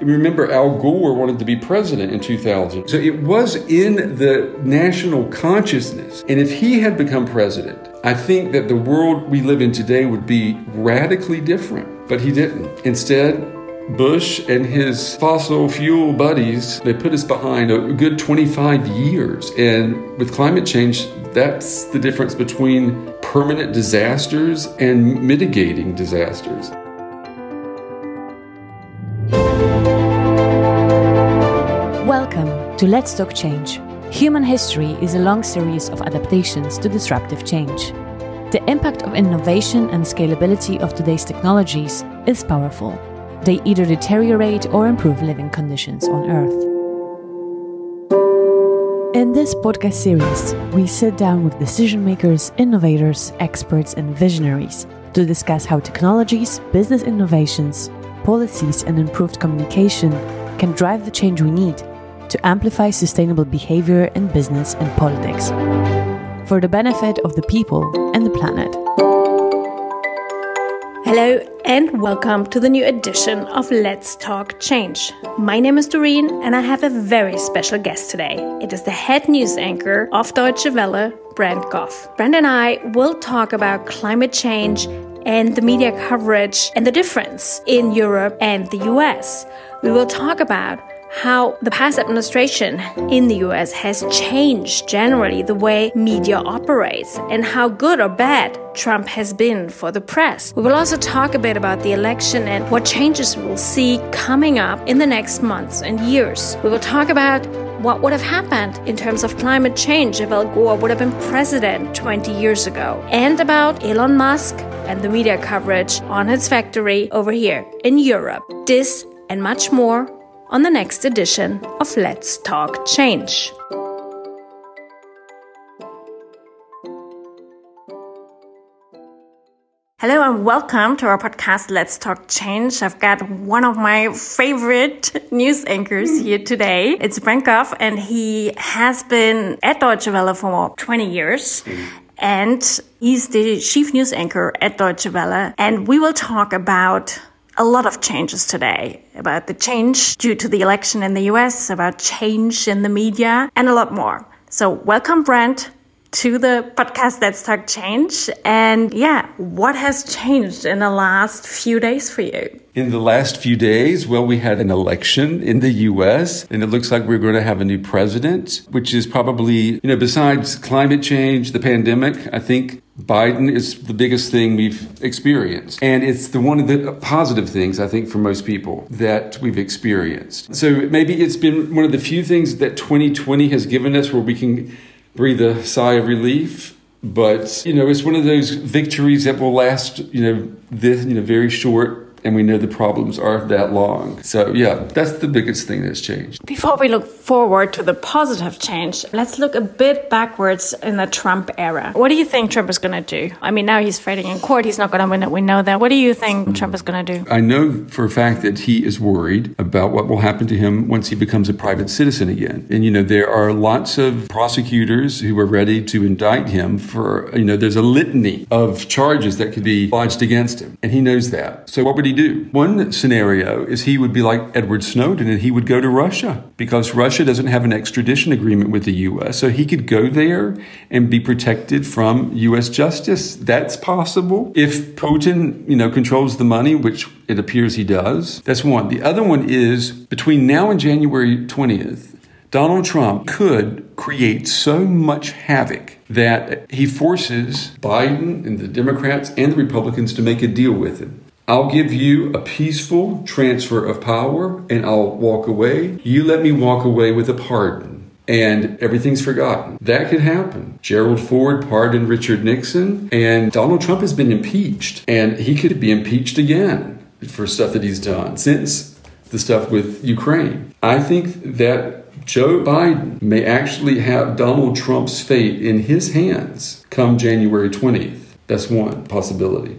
Remember, Al Gore wanted to be president in 2000. So it was in the national consciousness. And if he had become president, I think that the world we live in today would be radically different. But he didn't. Instead, Bush and his fossil fuel buddies, they put us behind a good 25 years. And with climate change, that's the difference between permanent disasters and mitigating disasters. To Let's Talk Change. Human history is a long series of adaptations to disruptive change. The impact of innovation and scalability of today's technologies is powerful. They either deteriorate or improve living conditions on Earth. In this podcast series, we sit down with decision makers, innovators, experts, and visionaries to discuss how technologies, business innovations, policies, and improved communication can drive the change we need to amplify sustainable behavior in business and politics for the benefit of the people and the planet. Hello and welcome to the new edition of Let's Talk Change. My name is Doreen and I have a very special guest today. It is the head news anchor of Deutsche Welle, Brent Goff. Brent and I will talk about climate change and the media coverage and the difference in Europe and the US. We will talk about how the past administration in the US has changed generally the way media operates and how good or bad Trump has been for the press. We will also talk a bit about the election and what changes we will see coming up in the next months and years. We will talk about what would have happened in terms of climate change if Al Gore would have been president 20 years ago, and about Elon Musk and the media coverage on his factory over here in Europe. This and much more on the next edition of Let's Talk Change. Hello and welcome to our podcast, Let's Talk Change. I've got one of my favorite news anchors here today. It's Brent Goff, and he has been at Deutsche Welle for 20 years. And he's the chief news anchor at Deutsche Welle. And we will talk about a lot of changes today about the change due to the election in the US, about change in the media, and a lot more. So, welcome, Brent, to the podcast Let's Talk Change. And yeah, what has changed in the last few days for you? In the last few days, well, we had an election in the US, and it looks like we're going to have a new president, which is probably, you know, besides climate change, the pandemic, I think Biden is the biggest thing we've experienced. And it's the one of the positive things, I think, for most people that we've experienced. So maybe it's been one of the few things that 2020 has given us where we can breathe a sigh of relief. But, you know, it's one of those victories that will last, you know, this, you know, very short and we know the problems aren't that long. So, yeah, that's the biggest thing that's changed. Before we look forward to the positive change, let's look a bit backwards in the Trump era. What do you think Trump is going to do? I mean, now he's fighting in court. He's not going to win it. We know that. What do you think mm. Trump is going to do? I know for a fact that he is worried about what will happen to him once he becomes a private citizen again. And, you know, there are lots of prosecutors who are ready to indict him for, you know, there's a litany of charges that could be lodged against him. And he knows that. So, what would he do? One scenario is he would be like Edward Snowden and he would go to Russia because Russia doesn't have an extradition agreement with the U.S. So he could go there and be protected from U.S. justice. That's possible. If Putin, you know, controls the money, which it appears he does, that's one. The other one is between now and January 20th, Donald Trump could create so much havoc that he forces Biden and the Democrats and the Republicans to make a deal with him. I'll give you a peaceful transfer of power and I'll walk away. You let me walk away with a pardon and everything's forgotten. That could happen. Gerald Ford pardoned Richard Nixon and Donald Trump has been impeached and he could be impeached again for stuff that he's done since the stuff with Ukraine. I think that Joe Biden may actually have Donald Trump's fate in his hands come January 20th. That's one possibility.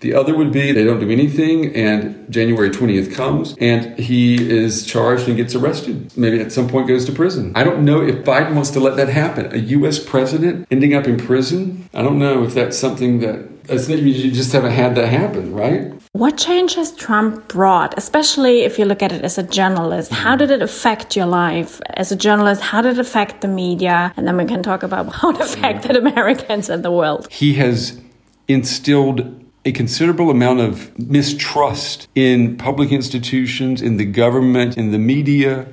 The other would be they don't do anything and January 20th comes and he is charged and gets arrested. Maybe at some point goes to prison. I don't know if Biden wants to let that happen. A U.S. president ending up in prison? I don't know if that's something that you just haven't had that happen, right? What change has Trump brought, especially if you look at it as a journalist? How did it affect your life as a journalist? How did it affect the media? And then we can talk about how it affected Americans and the world. He has instilled a considerable amount of mistrust in public institutions, in the government, in the media.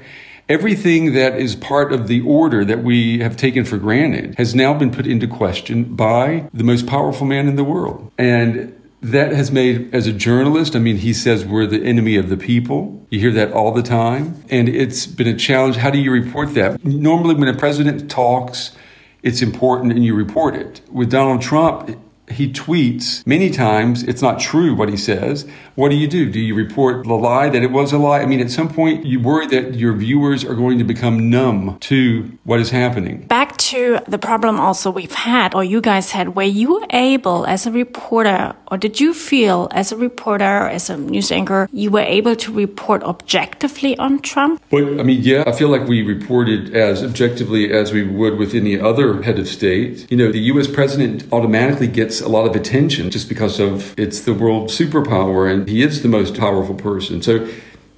Everything that is part of the order that we have taken for granted has now been put into question by the most powerful man in the world. And that has made, as a journalist, I mean, he says we're the enemy of the people. You hear that all the time. And it's been a challenge. How do you report that? Normally, when a president talks, it's important and you report it. With Donald Trump, he tweets many times it's not true what he says. What do you do? Do you report the lie that it was a lie? I mean, at some point, you worry that your viewers are going to become numb to what is happening. Back to the problem also we've had, or you guys had, where you were able as a reporter, or did you feel as a reporter, as a news anchor, you were able to report objectively on Trump? Well, I mean, yeah, I feel like we reported as objectively as we would with any other head of state. You know, the U.S. president automatically gets a lot of attention just because of it's the world superpower and he is the most powerful person. So uh,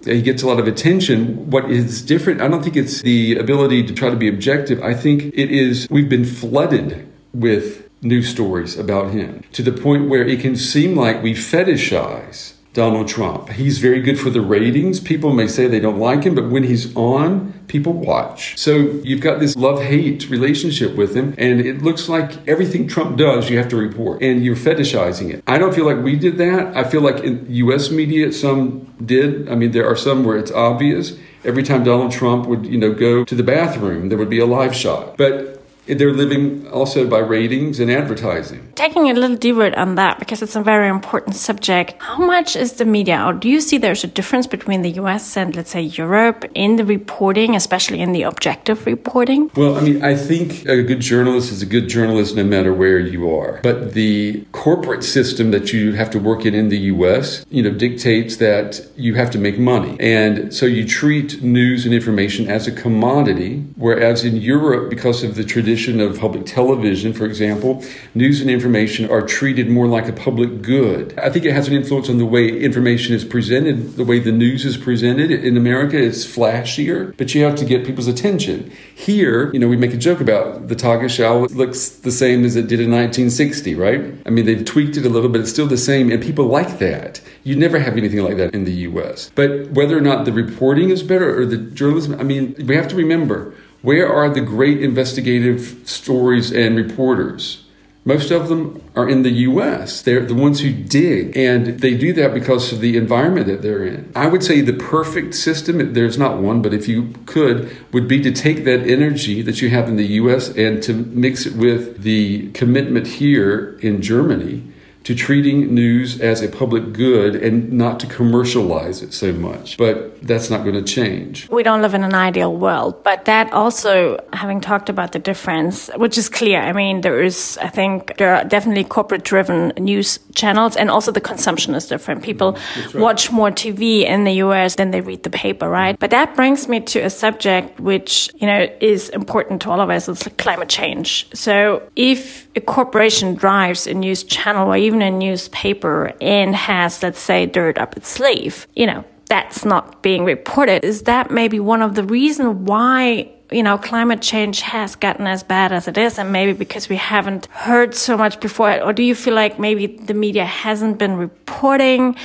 he gets a lot of attention. What is different, I don't think it's the ability to try to be objective. I think it is we've been flooded with news stories about him to the point where it can seem like we fetishize Donald Trump. He's very good for the ratings. People may say they don't like him, but when he's on, people watch. So you've got this love hate relationship with him, and it looks like everything Trump does, you have to report, and you're fetishizing it. I don't feel like we did that. I feel like in US media, some did. I mean, there are some where it's obvious. Every time Donald Trump would, you know, go to the bathroom, there would be a live shot. But they're living also by ratings and advertising. Taking a little deeper on that, because it's a very important subject, how much is the media, or do you see there's a difference between the US and, let's say, Europe in the reporting, especially in the objective reporting? Well, I mean, I think a good journalist is a good journalist no matter where you are. But the corporate system that you have to work in in the US, you know, dictates that you have to make money. And so you treat news and information as a commodity, whereas in Europe, because of the tradition, of public television, for example, news and information are treated more like a public good. I think it has an influence on the way information is presented, the way the news is presented. In America, it's flashier, but you have to get people's attention. Here, you know, we make a joke about the Tagesschau looks the same as it did in 1960, right? I mean, they've tweaked it a little, but it's still the same, and people like that. You never have anything like that in the US. But whether or not the reporting is better or the journalism, I mean, we have to remember where are the great investigative stories and reporters? Most of them are in the US. They're the ones who dig, and they do that because of the environment that they're in. I would say the perfect system, there's not one, but if you could, would be to take that energy that you have in the US and to mix it with the commitment here in Germany to treating news as a public good and not to commercialize it so much. But that's not going to change. We don't live in an ideal world, but that also, having talked about the difference, which is clear. I mean, there is, I think, there are definitely corporate driven news channels, and also the consumption is different. People mm-hmm. right. watch more TV in the US than they read the paper, right? Mm-hmm. But that brings me to a subject which, you know, is important to all of us. It's climate change. So if a corporation drives a news channel or even a newspaper and has, let's say, dirt up its sleeve, you know, that's not being reported. Is that maybe one of the reasons why you know, climate change has gotten as bad as it is, and maybe because we haven't heard so much before, or do you feel like maybe the media hasn't been reporting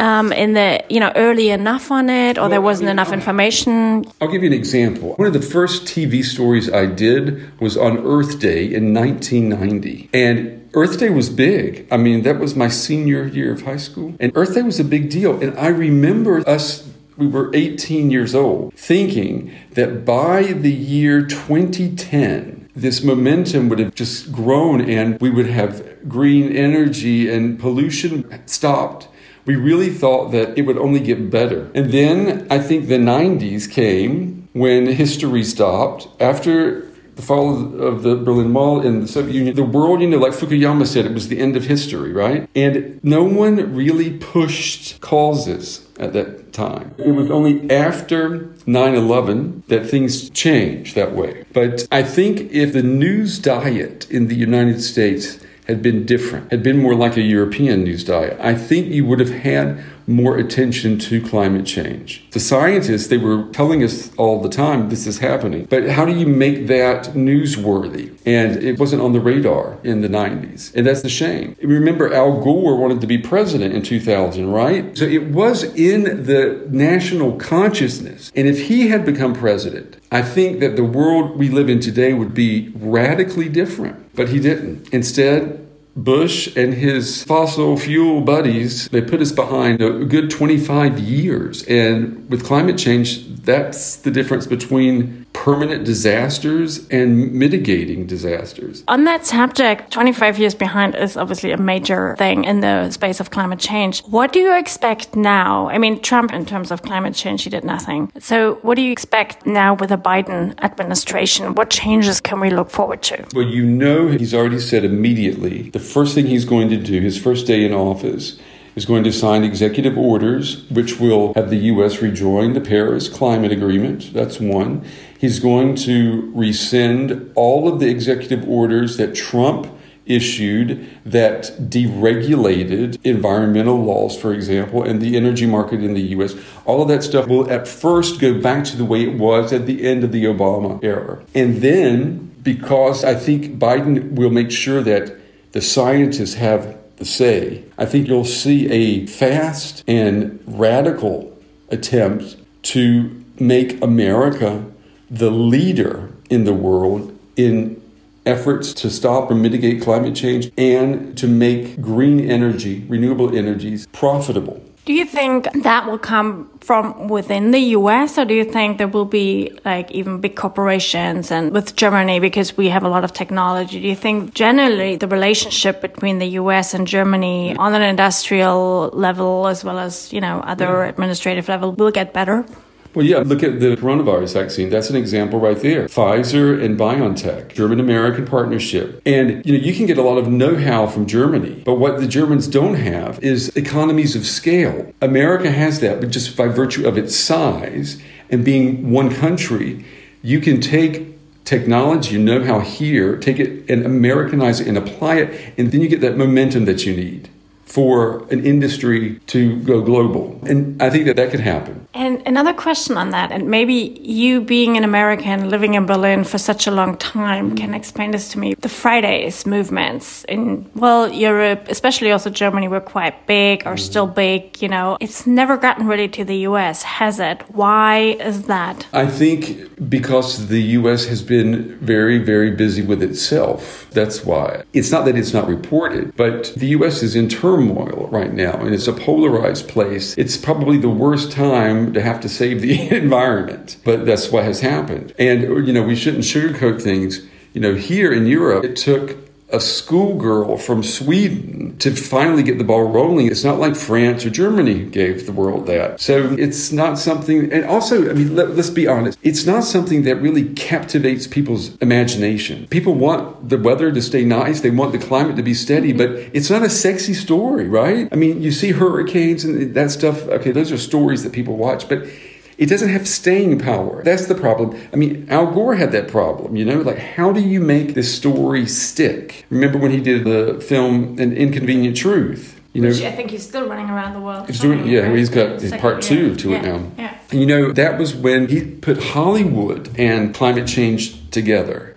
um, in the you know early enough on it, or well, there wasn't I mean, enough information? I'll give you an example. One of the first TV stories I did was on Earth Day in 1990, and Earth Day was big. I mean, that was my senior year of high school. And Earth Day was a big deal. And I remember us, we were 18 years old, thinking that by the year 2010, this momentum would have just grown and we would have green energy and pollution stopped. We really thought that it would only get better. And then I think the 90s came when history stopped. After the fall of the Berlin Wall and the Soviet Union, the world, you know, like Fukuyama said, it was the end of history, right? And no one really pushed causes at that time. It was only after 9 11 that things changed that way. But I think if the news diet in the United States had been different, had been more like a European news diet, I think you would have had more attention to climate change. The scientists, they were telling us all the time this is happening. But how do you make that newsworthy? And it wasn't on the radar in the 90s. And that's the shame. Remember, Al Gore wanted to be president in 2000, right? So it was in the national consciousness. And if he had become president, I think that the world we live in today would be radically different. But he didn't. Instead, Bush and his fossil fuel buddies, they put us behind a good 25 years. And with climate change, that's the difference between permanent disasters and mitigating disasters. On that subject, 25 years behind is obviously a major thing in the space of climate change. What do you expect now? I mean, Trump, in terms of climate change, he did nothing. So, what do you expect now with the Biden administration? What changes can we look forward to? Well, you know, he's already said immediately the first thing he's going to do, his first day in office, is going to sign executive orders which will have the U.S. rejoin the Paris Climate Agreement. That's one. He's going to rescind all of the executive orders that Trump issued that deregulated environmental laws, for example, and the energy market in the US. All of that stuff will at first go back to the way it was at the end of the Obama era. And then, because I think Biden will make sure that the scientists have the say, I think you'll see a fast and radical attempt to make America the leader in the world in efforts to stop or mitigate climate change and to make green energy, renewable energies, profitable. Do you think that will come from within the US or do you think there will be like even big corporations and with Germany because we have a lot of technology? Do you think generally the relationship between the US and Germany on an industrial level as well as, you know, other administrative level will get better? Well, yeah, look at the coronavirus vaccine. That's an example right there. Pfizer and BioNTech, German American partnership. And, you know, you can get a lot of know how from Germany, but what the Germans don't have is economies of scale. America has that, but just by virtue of its size and being one country, you can take technology, you know how here, take it and Americanize it and apply it, and then you get that momentum that you need for an industry to go global. And I think that that could happen. And another question on that, and maybe you being an American living in Berlin for such a long time can explain this to me. The Fridays movements in, well, Europe, especially also Germany, were quite big or mm-hmm. still big, you know. It's never gotten really to the US, has it? Why is that? I think because the US has been very, very busy with itself. That's why. It's not that it's not reported, but the US is in turmoil right now and it's a polarized place. It's probably the worst time to have to save the environment, but that's what has happened. And, you know, we shouldn't sugarcoat things. You know, here in Europe, it took a schoolgirl from Sweden to finally get the ball rolling. It's not like France or Germany gave the world that. So it's not something, and also, I mean, let, us be honest, it's not something that really captivates people's imagination. People want the weather to stay nice, they want the climate to be steady, mm-hmm. but it's not a sexy story, right? I mean, you see hurricanes and that stuff, okay, those are stories that people watch, but it doesn't have staying power. That's the problem. I mean, Al Gore had that problem, you know? Like, how do you make this story stick? Remember when he did the film An Inconvenient Truth? You know, Which I think he's still running around the world. He's doing, yeah, right? he's got his part two to yeah. it now. Yeah. And you know, that was when he put Hollywood and climate change together.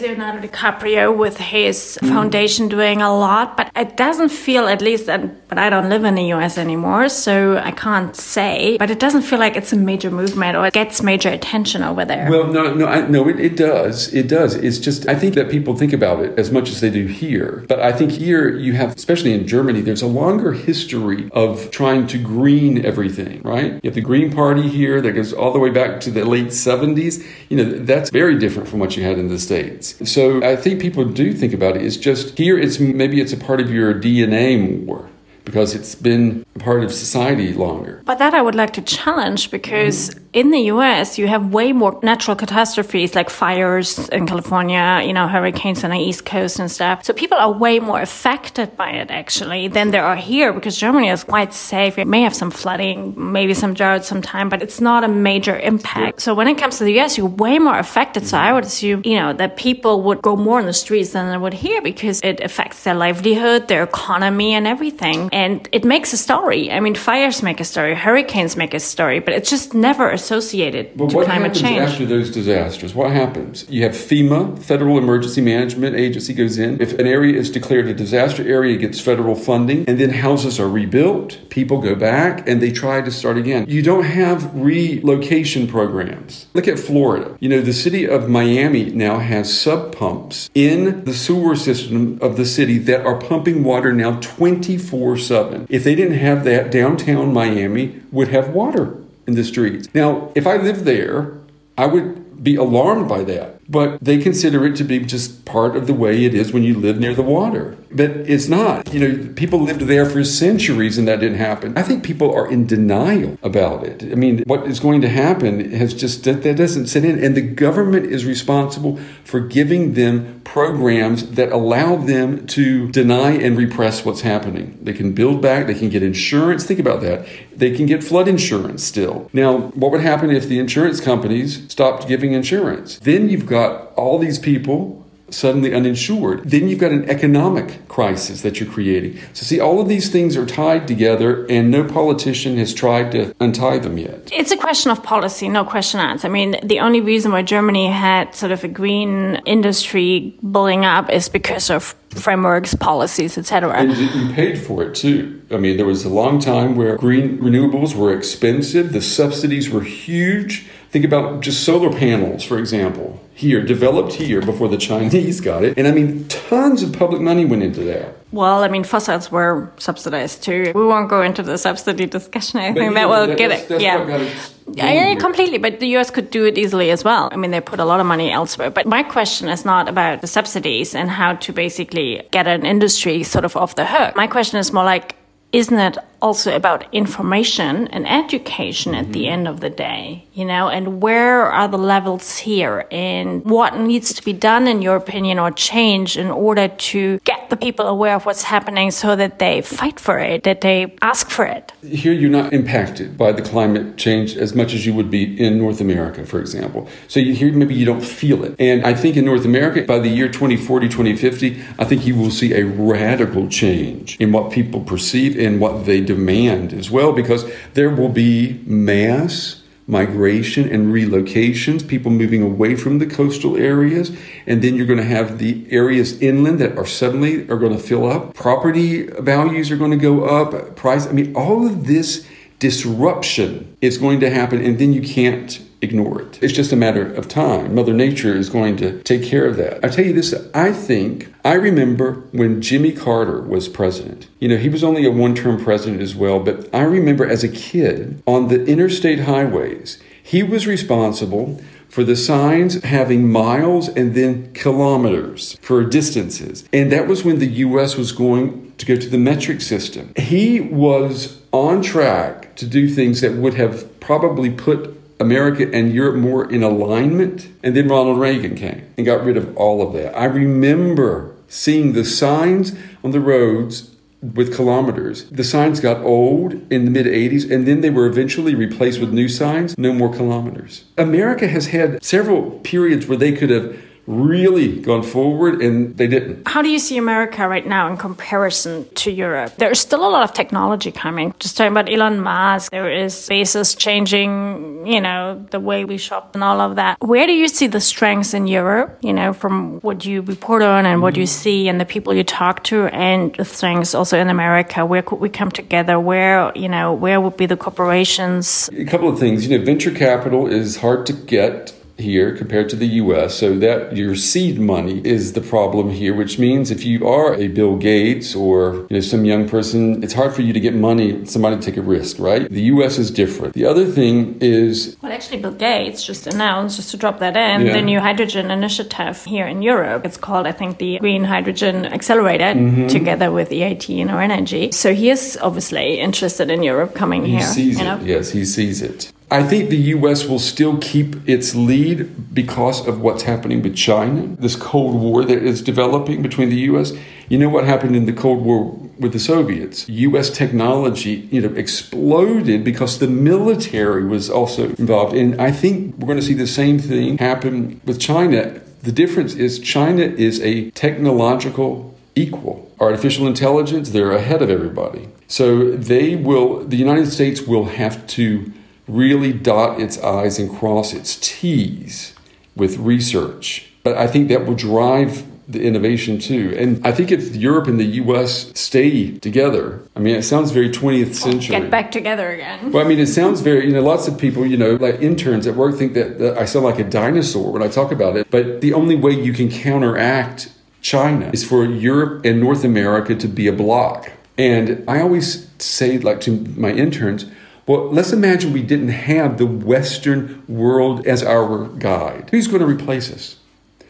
Leonardo DiCaprio with his mm. foundation doing a lot, but it doesn't feel, at least, that, but I don't live in the US anymore, so I can't say, but it doesn't feel like it's a major movement or it gets major attention over there. Well, no, no, I, no, it, it does. It does. It's just, I think that people think about it as much as they do here. But I think here you have, especially in Germany, there's a longer history of trying to green everything, right? You have the Green Party here that goes all the way back to the late 70s. You know, that's very different from what you had in the States. So I think people do think about it. It's just here, it's maybe it's a part of your DNA more because it's been a part of society longer. But that I would like to challenge because. Mm in the US, you have way more natural catastrophes like fires in California, you know, hurricanes on the East Coast and stuff. So people are way more affected by it actually than there are here because Germany is quite safe. It may have some flooding, maybe some drought sometime, but it's not a major impact. So when it comes to the US, you're way more affected. So I would assume, you know, that people would go more in the streets than they would here because it affects their livelihood, their economy and everything. And it makes a story. I mean, fires make a story, hurricanes make a story, but it's just never associated but to what climate happens change. after those disasters? What happens? You have FEMA, Federal Emergency Management Agency, goes in. If an area is declared a disaster area, it gets federal funding, and then houses are rebuilt. People go back and they try to start again. You don't have relocation programs. Look at Florida. You know, the city of Miami now has sump pumps in the sewer system of the city that are pumping water now 24 7. If they didn't have that, downtown Miami would have water in the streets. Now, if I lived there, I would be alarmed by that. But they consider it to be just part of the way it is when you live near the water. But it's not. You know, people lived there for centuries and that didn't happen. I think people are in denial about it. I mean, what is going to happen has just, that, that doesn't sit in. And the government is responsible for giving them programs that allow them to deny and repress what's happening. They can build back, they can get insurance. Think about that. They can get flood insurance still. Now, what would happen if the insurance companies stopped giving insurance? Then you've got all these people suddenly uninsured. Then you've got an economic crisis that you're creating. So, see, all of these things are tied together, and no politician has tried to untie them yet. It's a question of policy, no question asked. I mean, the only reason why Germany had sort of a green industry blowing up is because of frameworks, policies, etc. And you paid for it too. I mean, there was a long time where green renewables were expensive, the subsidies were huge. Think about just solar panels, for example, here, developed here before the Chinese got it. And I mean, tons of public money went into that. Well, I mean, fossils were subsidized too. We won't go into the subsidy discussion. I But, think that will that- get that's- it. that's yeah. got it Yeah, yeah, completely. But the US could do it easily as well. I mean, they put a lot of money elsewhere. But my question is not about the subsidies and how to basically get an industry sort of off the hook. My question is more like, isn't it also about information and education at the mm-hmm. end of the day, you know, and where are the levels here and what needs to be done in your opinion or change in order to get the people aware of what's happening so that they fight for it, that they ask for it. Here, you're not impacted by the climate change as much as you would be in North America, for example. So you here, maybe you don't feel it. And I think in North America, by the year 2040, 2050, I think you will see a radical change in what people perceive and what they demand as well, because there will be mass migration and relocations, people moving away from the coastal areas, and then you're going to have the areas inland that are suddenly are going to fill up. Property values are going to go up. Price, I mean, all of this disruption is going to happen, and then you can't ignore it. It's just a matter of time. Mother Nature is going to take care of that. I tell you this, I think, I remember when Jimmy Carter was president. You know, he was only a one term president as well, but I remember as a kid on the interstate highways, he was responsible for the signs having miles and then kilometers for distances. And that was when the US was going to go to the metric system. He was on track to do things that would have probably put America and Europe more in alignment. And then Ronald Reagan came and got rid of all of that. I remember seeing the signs on the roads with kilometers. The signs got old in the mid 80s and then they were eventually replaced with new signs, no more kilometers. America has had several periods where they could have really gone forward and they didn't. How do you see America right now in comparison to Europe? There's still a lot of technology coming. Just talking about Elon Musk, there is Bezos changing, you know, the way we shop and all of that. Where do you see the strengths in Europe, you know, from what you report on and what you mm-hmm. see and the people you talk to and the strengths also in America? Where could we come together? Where, you know, where would be the corporations? A couple of things. You know, venture capital is hard to get here compared to the US. So that your seed money is the problem here, which means if you are a Bill Gates or you know some young person, it's hard for you to get money, somebody to take a risk, right? The US is different. The other thing is Well, actually, Bill Gates just announced, just to drop that in, Yeah. the new hydrogen initiative here in Europe. It's called, I think, the Green Hydrogen Accelerator, Mm-hmm. together with EIT InnoEnergy. So he is obviously interested in Europe coming he here. sees you know? it. Yes, he sees it. I think the U.S. will still keep its lead because of what's happening with China, this Cold War that is developing between the U.S. You know what happened in the Cold War with the Soviets? U.S. technology, you know, exploded because the military was also involved. And I think we're going to see the same thing happen with China. The difference is China is a technological equal. Artificial intelligence, they're ahead of everybody. So they will, the United States will have to really dot its I's and cross its T's with research. But I think that will drive the innovation too. And I think if Europe and the US stay together, I mean, it sounds very 20th century. Get back together again. Well, I mean, it sounds very, you know, lots of people, you know, like interns at work think that, that I sound like a dinosaur when I talk about it. But the only way you can counteract China is for Europe and North America to be a bloc. And I always say, like to my interns, well, let's imagine we didn't have the Western world as our guide. Who's going to replace us?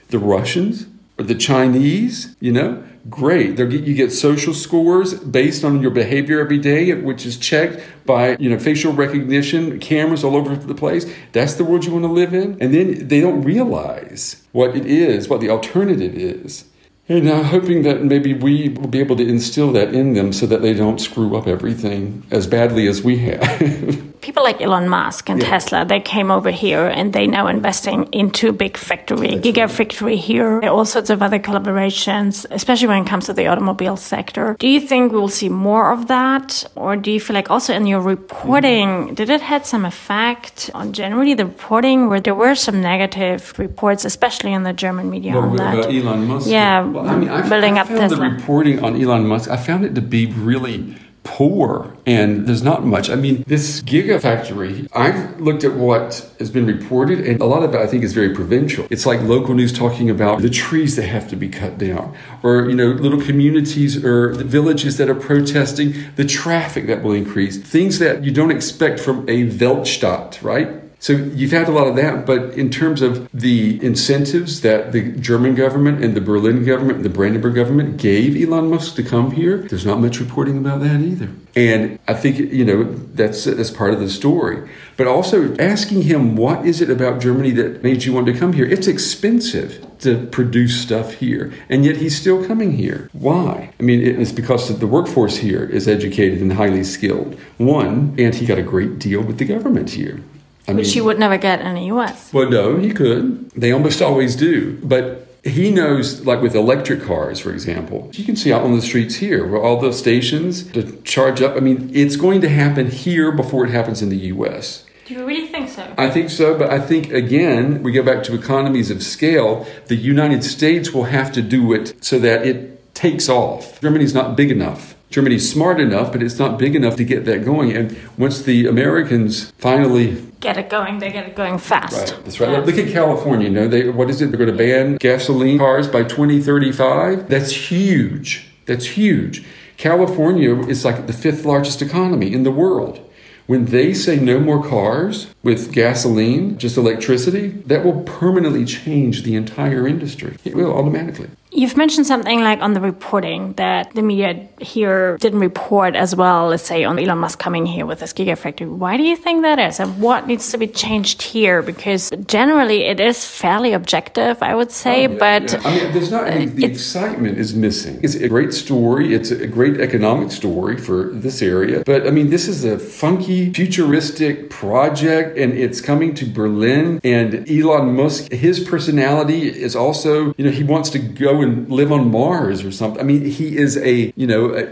The Russians or the Chinese? You know, great. They're, you get social scores based on your behavior every day, which is checked by you know facial recognition, cameras all over the place. That's the world you want to live in. And then they don't realize what it is, what the alternative is. And I'm hoping that maybe we will be able to instill that in them so that they don't screw up everything as badly as we have. people like Elon Musk and yeah. Tesla, they came over here and they now investing into big factory, That's gigafactory right. here, all sorts of other collaborations, especially when it comes to the automobile sector. Do you think we'll see more of that? Or do you feel like also in your reporting, mm-hmm. did it had some effect on generally the reporting where there were some negative reports, especially in the German media well, on that? Elon Musk. Yeah, well, I mean, I, building I up Tesla. the reporting on Elon Musk, I found it to be really poor and there's not much. I mean, this gigafactory, I've looked at what has been reported and a lot of it I think is very provincial. It's like local news talking about the trees that have to be cut down or, you know, little communities or the villages that are protesting the traffic that will increase, things that you don't expect from a Weltstadt, right? So you've had a lot of that, but in terms of the incentives that the German government and the Berlin government and the Brandenburg government gave Elon Musk to come here, there's not much reporting about that either. And I think you know that's that's part of the story. But also asking him what is it about Germany that made you want to come here? It's expensive to produce stuff here, and yet he's still coming here. Why? I mean, it's because the workforce here is educated and highly skilled. One, and he got a great deal with the government here. I Which mean, he would never get in the US. Well, no, he could. They almost always do. But he knows, like with electric cars, for example, you can see out on the streets here where all the stations to charge up. I mean, it's going to happen here before it happens in the US. Do you really think so? I think so, but I think again, we go back to economies of scale. The United States will have to do it so that it takes off. Germany's not big enough Germany's smart enough, but it's not big enough to get that going. And once the Americans finally get it going, they get it going fast. Right, that's right. Yeah. Look at California. You know, they what is it? They're going to ban gasoline cars by 2035. That's huge. That's huge. California is like the fifth largest economy in the world. When they say no more cars with gasoline, just electricity, that will permanently change the entire industry. It will automatically. You've mentioned something like on the reporting that the media here didn't report as well, let's say, on Elon Musk coming here with this gigafactory. Why do you think that is? And what needs to be changed here? Because generally it is fairly objective, I would say, oh, yeah, but. Yeah. I mean, there's not, I mean, the excitement is missing. It's a great story, it's a great economic story for this area. But I mean, this is a funky, futuristic project, and it's coming to Berlin. And Elon Musk, his personality is also, you know, he wants to go and live on Mars or something. I mean, he is a, you know, a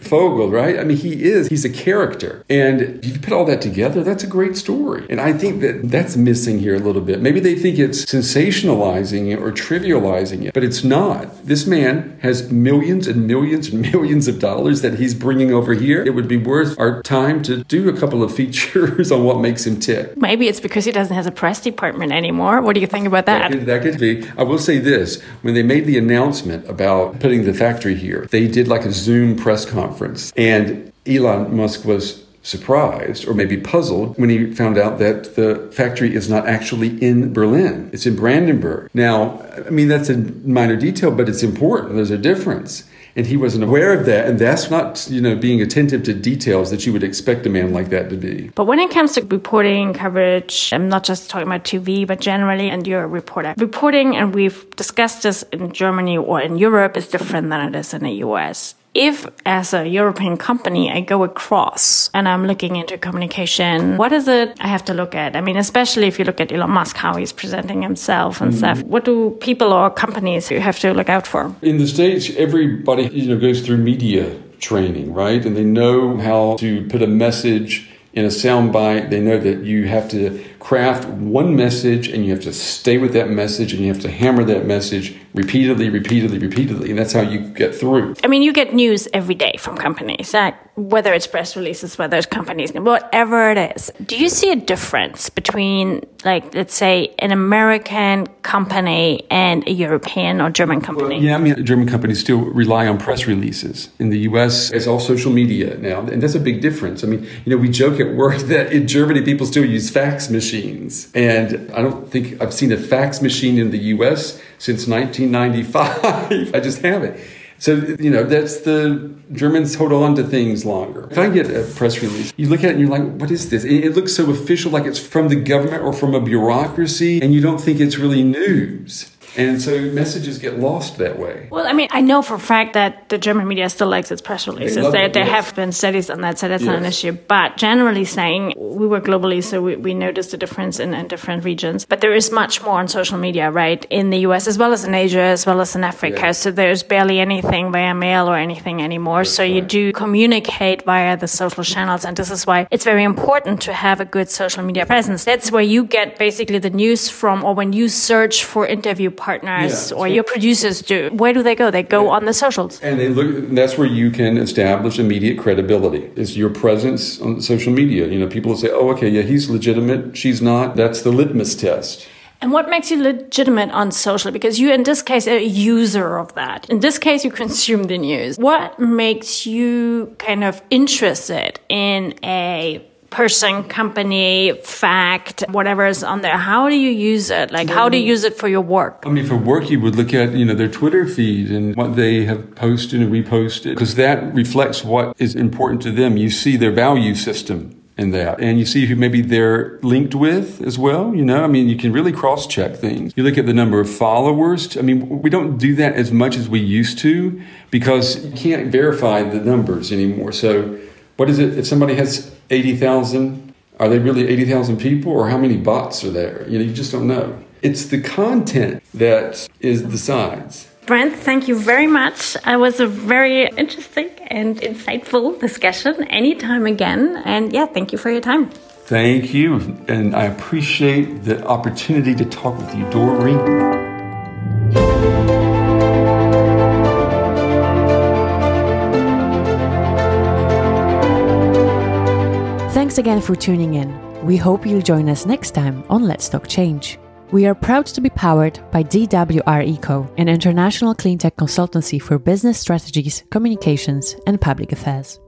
Vogel, right? I mean, he is, he's a character. And if you put all that together, that's a great story. And I think that that's missing here a little bit. Maybe they think it's sensationalizing it or trivializing it, but it's not. This man has millions and millions and millions of dollars that he's bringing over here. It would be worth our time to do a couple of features on what makes him tick. Maybe it's because he doesn't have a press department anymore. What do you think about that? That could, that could be. I will say this when they made the announcement about putting the factory here, they did like a Zoom press conference. And Elon Musk was surprised or maybe puzzled when he found out that the factory is not actually in Berlin. It's in Brandenburg. Now, I mean, that's a minor detail, but it's important. There's a difference. And he wasn't aware of that. And that's not you know being attentive to details that you would expect a man like that to be. But when it comes to reporting coverage i'm not just talking about tv but generally and you're a reporter. Reporting and we've discussed this in germany or in europe is different than it is in the us if as a European company I go across and I'm looking into communication, what is it I have to look at? I mean, especially if you look at Elon Musk, how he's presenting himself and mm. stuff. What do people or companies you have to look out for? In the States, everybody you know goes through media training, right? And they know how to put a message in a soundbite. They know that you have to craft one message and you have to stay with that message and you have to hammer that message repeatedly, repeatedly, repeatedly. And that's how you get through. I mean, you get news every day from companies, whether it's press releases, whether it's companies, whatever it is. Do you see a difference between, like, let's say, an American company and a European or German company? Well, yeah, I mean, German companies still rely on press releases. In the US, it's all social media now. And that's a big difference. I mean, you know, we joke at work that in Germany, people still use fax machines. And I don't think I've seen a fax machine in the US since 1995. I just have it. So, you know, that's the Germans hold on to things longer. If I get a press release, you look at it and you're like, what is this? It looks so official, like it's from the government or from a bureaucracy, and you don't think it's really news. And so messages get lost that way. Well, I mean, I know for a fact that the German media still likes its press releases. They there, there yes. have been studies on that, so that's yes. not an issue. But generally saying, we work globally, so we, we notice the difference in, in, different regions. But there is much more on social media, right? In the US, as well as in Asia, as well as in Africa. Yeah. So there's barely anything via mail or anything anymore. That's so right. you do communicate via the social channels. And this is why it's very important to have a good social media presence. That's where you get basically the news from, or when you search for interview partners yeah, or so your producers do? Where do they go? They go yeah. on the socials. And they look that's where you can establish immediate credibility. Is your presence on social media. You know, people will say, "Oh, okay, yeah, he's legitimate, she's not." That's the litmus test. And what makes you legitimate on social? Because you, in this case, a user of that. In this case, you consume the news. What makes you kind of interested in a person, company, fact, whatever is on there. How do you use it? Like, how do you use it for your work? I mean, for work, you would look at, you know, their Twitter feed and what they have posted and reposted, because that reflects what is important to them. You see their value system in that. And you see who maybe they're linked with as well. You know, I mean, you can really cross check things. You look at the number of followers. I mean, we don't do that as much as we used to because you can't verify the numbers anymore. So, what is it? If somebody has 80,000, are they really 80,000 people or how many bots are there? You know, you just don't know. It's the content that is the size. Brent, thank you very much. It was a very interesting and insightful discussion. Anytime again. And yeah, thank you for your time. Thank you. And I appreciate the opportunity to talk with you, Doreen. Thanks again for tuning in. We hope you'll join us next time on Let's Talk Change. We are proud to be powered by DWR Eco, an international cleantech consultancy for business strategies, communications, and public affairs.